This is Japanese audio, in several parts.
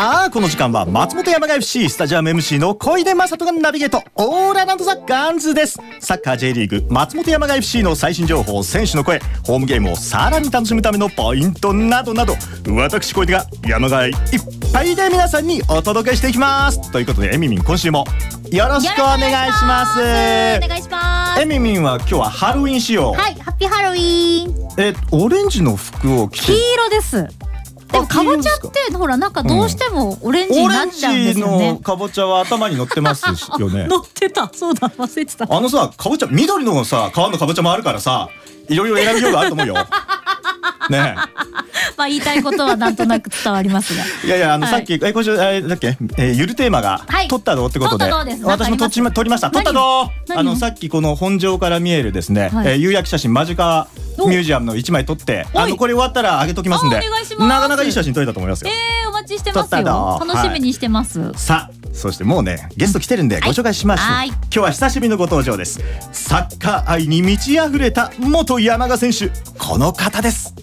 さあこの時間は松本山雅 FC スタジアム MC の小出正人がナビゲート。オーラランドザガンズです。サッカー J リーグ松本山雅 FC の最新情報選手の声。ホームゲームをさらに楽しむためのポイントなどなど。私小出が山雅いっぱいで皆さんにお届けしていきます。ということでエミミン今週もよろしくお願いします。お願いします。エミミンは今日はハロウィン仕様。はいハッピーハロウィーン。えオレンジの服を着て。黄色ですでもかぼちゃってほらなんかどうしてもオレンジになっちゃうんですよオレンジのね、かぼちゃは頭に乗ってますよね。乗ってた。そうだ忘れてた。あのさかぼちゃ緑のさ皮のかぼちゃもあるからさいろいろ選びようがあると思うよ。ねまあ言いたいことはなんとなく伝わりますが。え いやいやあの、はい。さっきえ今週あれだっけ、えー、ゆるテーマが、はい。取ったどうってことで。私も取りました。取った。何どう何？あのさっきこの本庄から見えるですね、はい。えー夕焼け写真間近ミュージアムの一枚撮ってあのこれ終わったら上げときますんでなかなかいい写真撮れたと思いますよ、えー、お待ちしてます撮ったどよ。楽しみにしてます、さあそしてもうねゲスト来てるんでご紹介しましょう、はい。今日は久しぶりのご登場です。サッカー愛に満ち溢れた元山賀選手。この方です。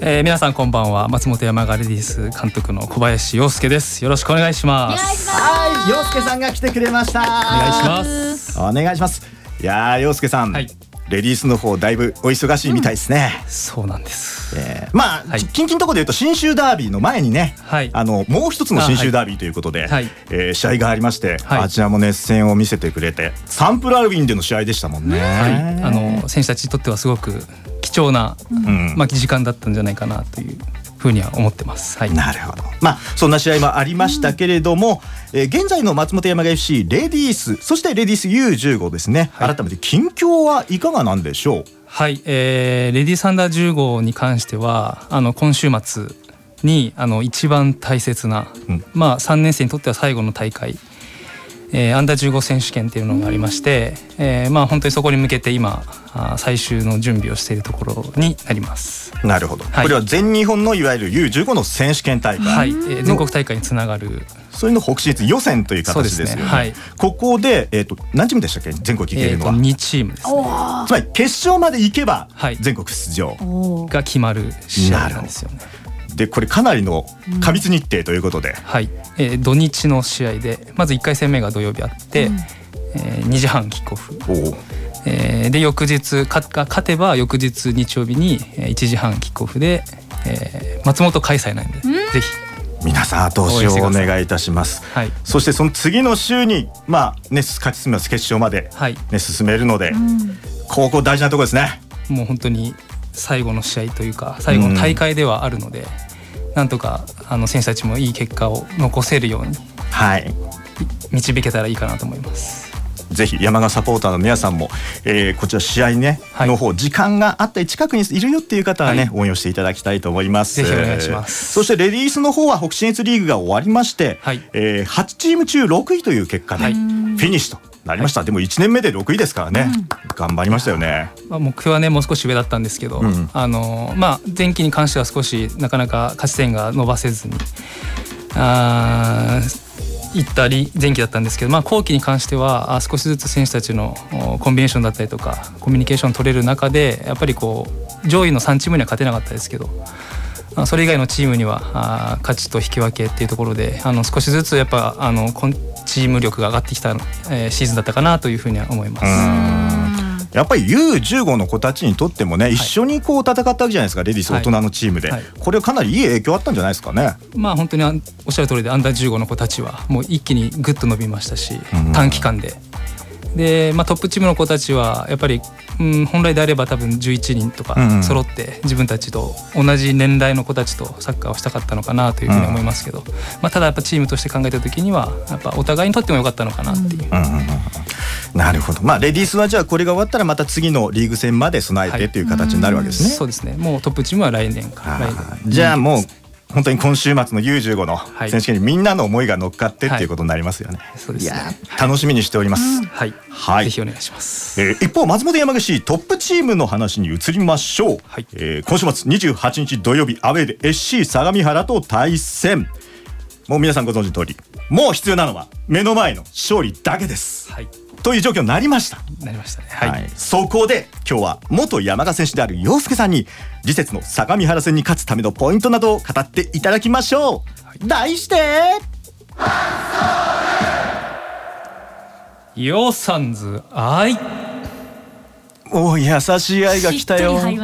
えー、皆さんこんばんは。松本山雅レディース監督の小林洋介です。よろしくお願いしおます。願いします。はい。陽介さんが来てくれました。お願いします。お願いします。いやー陽介さん、はいレディースの方だいぶお忙しいみたいですね、そうなんです。えーまあ、はい。近々のところで言うと新州ダービーの前にね、はい。あのもう一つの新州ダービーということで、はい。えー試合がありまして、はい。あちらも熱戦を見せてくれてサンプルアルビンでの試合でしたもんね。はい。あの選手たちにとってはすごく貴重な、うん。まあ時間だったんじゃないかなというふうには思ってます。はい。なるほど。まあそんな試合もありましたけれども、えー現在の松本山雅 FC レディースそしてレディース U15 ですね、はい。改めて近況はいかがなんでしょう？はい、えーレディースアンダー15に関してはあの今週末にあの一番大切な、うん。まあ3年生にとっては最後の大会、えーアンダー15選手権っていうのがありまして、えーまあ本当にそこに向けて今最終の準備をしているところになります。なるほど、はい。これは全日本のいわゆる U15 の選手権大会、はい、えー全国大会につながる。それの北進越予選という形ですよね。ね。はい。ここで、えー、と何チームでしたっけ？全国行けるのは、2チームですね。つまり決勝まで行けばはい。全国出場、おーが決まる試合なんですよね。でこれかなりの過密日程ということで、はい、えー土日の試合でまず1回戦目が土曜日あって、うん。えー2時半キックオフ、おおえーで翌日勝てば翌日日曜日にえー1時半キックオフで、えー松本開催なんで、ぜひ、皆さん後押しをお願いいたします。はい。そしてその次の週にまあね勝ち進みます決勝まではい、ね進めるので、うん。ここ大事なところですね。もう本当に最後の試合というか最後の大会ではあるので、なんとかあの選手たちもいい結果を残せるようにはい。導けたらいいかなと思います。ぜひ山賀サポーターの皆さんも、えーこちら試合ね、はいの方時間があったり近くにいるよっていう方はね、はい応援をしていただきたいと思います。ぜひお願いしますそしてレディースの方は北信越リーグが終わりまして、はいえー8チーム中6位という結果で、はいフィニッシュとなりました。でも1年目で6位ですからね、頑張りましたよね。まあ、目標はねもう少し上だったんですけど、うんあのまあ、前期に関しては少しなかなか勝ち点が伸ばせずにあー行ったり前期だったんですけど、まあ、後期に関してはあ少しずつ選手たちのおコンビネーションだったりとかコミュニケーション取れる中でやっぱりこう上位の3チームには勝てなかったですけど。あそれ以外のチームにはあ勝ちと引き分けっていうところであの少しずつやっぱあのチーム力が上がってきた、えーシーズンだったかなというふうには思います。やっぱり U15 の子たちにとってもね、一緒にこう戦ったわけじゃないですかレディース大人のチームで、はいこれはかなりいい影響あったんじゃないですかね。まあ本当におっしゃる通りでアンダー15の子たちはもう一気にぐっと伸びましたしうん短期間で。で、まあ、トップチームの子たちはやっぱり、うん、本来であれば多分11人とかうんうん揃って自分たちと同じ年代の子たちとサッカーをしたかったのかなというふうに思いますけど、まあ、ただやっぱチームとして考えた時にはやっぱお互いにとっても良かったのかなっていう。うんうんうんなるほど。まあレディースはじゃあこれが終わったらまた次のリーグ戦まで備えてっていう形になるわけですね。そうですね。もうトップチームは来年か。じゃあもう本当に今週末の U15 のはい。選手権にみんなの思いが乗っかってっていうことになりますよね。そうですね。楽しみにしております。はい、はい。ぜひお願いします。えー一方松本山口トップチームの話に移りましょう、はい。えー今週末28日土曜日アウェーで SC 相模原と対戦。もう皆さんご存知の通りもう必要なのは目の前の勝利だけです。はいという状況になりました。なりましたね。はい、はい、そこで今日は元山賀選手である洋介さんに次節の相模原戦に勝つためのポイントなどを語っていただきましょう、題して。ヨーサンズ愛お優しい愛が来たよ。ね。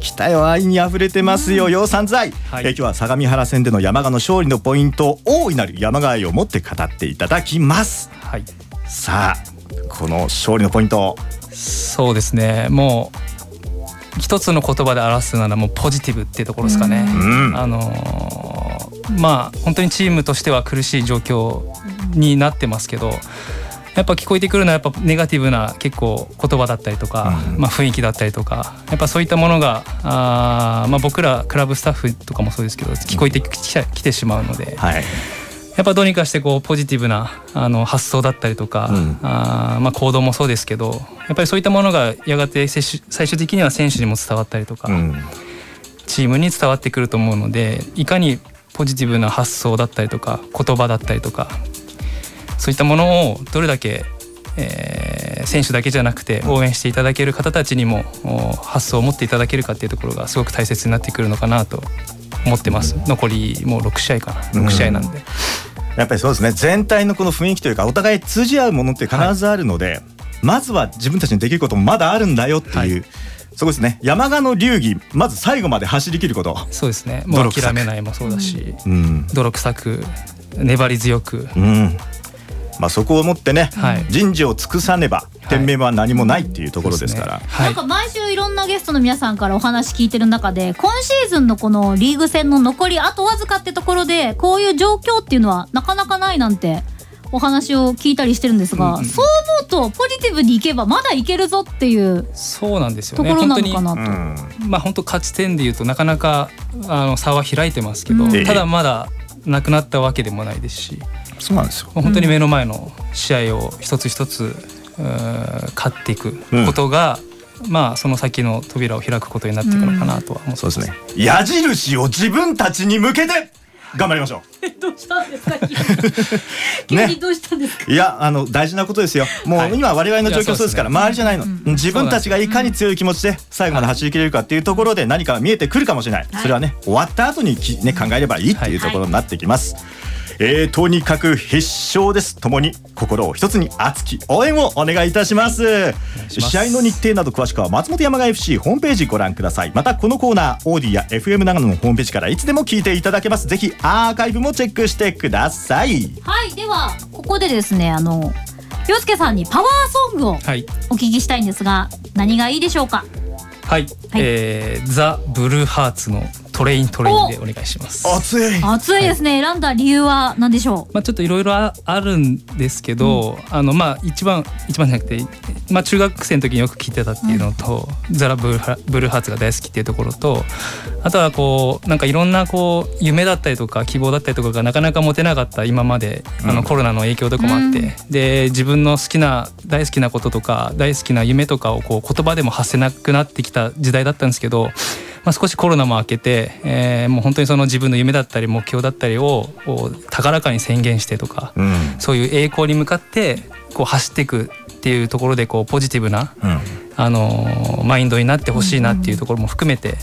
来たよ。愛に溢れてますよ。養蚕愛、はい。えー今日は相模原戦での山賀の勝利のポイントを大いなる山賀愛を持って語っていただきます。はい。さあこの勝利のポイント。そうですね。もう一つの言葉で表すならもうポジティブっていうところですかね。うん。あのーまあ本当にチームとしては苦しい状況になってますけどやっぱ聞こえてくるのはやっぱネガティブな結構言葉だったりとか、うん。まあ、雰囲気だったりとかやっぱそういったものがあー、まあ、僕らクラブスタッフとかもそうですけど聞こえてきてしまうので、はいやっぱどうにかしてこうポジティブなあの発想だったりとか、うん。あーまあ、行動もそうですけどやっぱりそういったものがやがて最終的には選手にも伝わったりとか、うん。チームに伝わってくると思うのでいかにポジティブな発想だったりとか言葉だったりとかそういったものをどれだけ、えー選手だけじゃなくて応援していただける方たちにもお発想を持っていただけるかっていうところがすごく大切になってくるのかなと思ってます。残りもう6試合かな。6試合なんで。やっぱりそうですね。全体のこの雰囲気というかお互い通じ合うものって必ずあるので、まずは自分たちにできることもまだあるんだよっていう、はい。そこですね。山鹿の流儀まず最後まで走り切ること、そうですね。もう諦めないもそうだし、うん。泥臭く粘り強く、うんまあ、そこをもってね、はい。人事を尽くさねば天命は何もないっていうところですから、ねはい。なんか毎週いろんなゲストの皆さんからお話聞いてる中で今シーズンのこのリーグ戦の残りあとわずかってところでこういう状況っていうのはなかなかないなんてお話を聞いたりしてるんですが、うんうんそう思うとポジティブにいけばまだいけるぞっていうそうなんですよところね本当になのかなと。うんまあ本当勝ち点でいうとなかなかあの差は開いてますけど、うん。ただまだなくなったわけでもないですし、そうなんですよ。まあ本当に目の前の試合を一つ一つ、勝っていくことが、まあその先の扉を開くことになっていくのかなとは思ってそうですね。矢印を自分たちに向けて頑張りましょ どうしたんですか？急に。どうしたんですか、ういやあの大事なことですよ。もはい。う今我々の状況そうですから周りじゃないの、うん。自分たちがいかに強い気持ちで最後まで走り切れるかっていうところで何かが見えてくるかもしれない、はい。それはね終わった後にき、ね、考えればいいっていうところになってきます、えーとにかく必勝です。ともに心を一つに熱き応援をお願いいたします。します。試合の日程など詳しくは松本山雅 FC ホームページご覧ください。またこのコーナーオーディや FM 長野のホームページからいつでも聞いていただけます。ぜひアーカイブもチェックしてください。はい。ではここでですねあの洋介さんにパワーソングをはい。お聞きしたいんですが何がいいでしょうか？はい、えーザ・ブルーハーツのトレイントレインでお願いします。熱い。熱いですね、選んだ理由は何でしょまあ、ちょっといろいろああるんですけど、あのまあ一番一番じゃなくて、まあ、中学生の時によく聞いてたっていうのと、ザラブルーハブルーハーツが大好きっていうところとあとはこうなんかいろんなこう夢だったりとか希望だったりとかがなかなか持てなかった今まであうん。のコロナの影響とかもあって、で自分の好きな大好きなこととか大好きな夢とかをこう言葉でも発せなくなってきた時代だったんですけど。まあ、少しコロナも明けて、えーもう本当にその自分の夢だったり目標だったりを高らかに宣言してとか、うん。そういう栄光に向かってこう走っていくっていうところでこうポジティブな、うん。あのーマインドになってほしいなっていうところも含めて、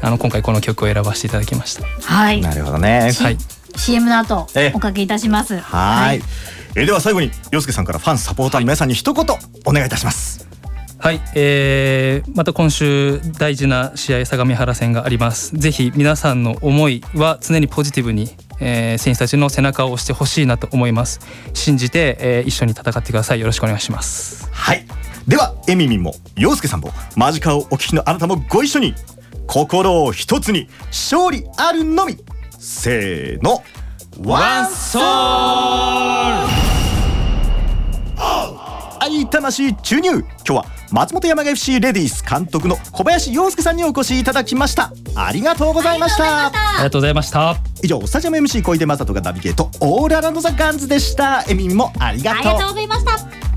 あの今回この曲を選ばせていただきました。うはい。なるほどね。はい、CM の後ええ。おかけいたします。はい。えーでは最後に洋介さんからファンサポーターの皆さんに一言お願いいたしますはい、えーまた今週大事な試合相模原戦があります。ぜひ皆さんの思いは常にポジティブに、えー選手たちの背中を押してほしいなと思います。信じて、えー一緒に戦ってください。よろしくお願いします。はいではエミミンも洋介さんもマジカーをお聞きのあなたもご一緒に心を一つに勝利あるのみせーのワンソール魂注入。今日は松本山雅 FC レディース監督の小林洋介さんにお越しいただきました。ありがとうございました。ありがとうございました。以上スタジアム MC 小出正人がナビゲート。オールアラウンドザガンズでした。エミミンもありがとう。ありがとうございました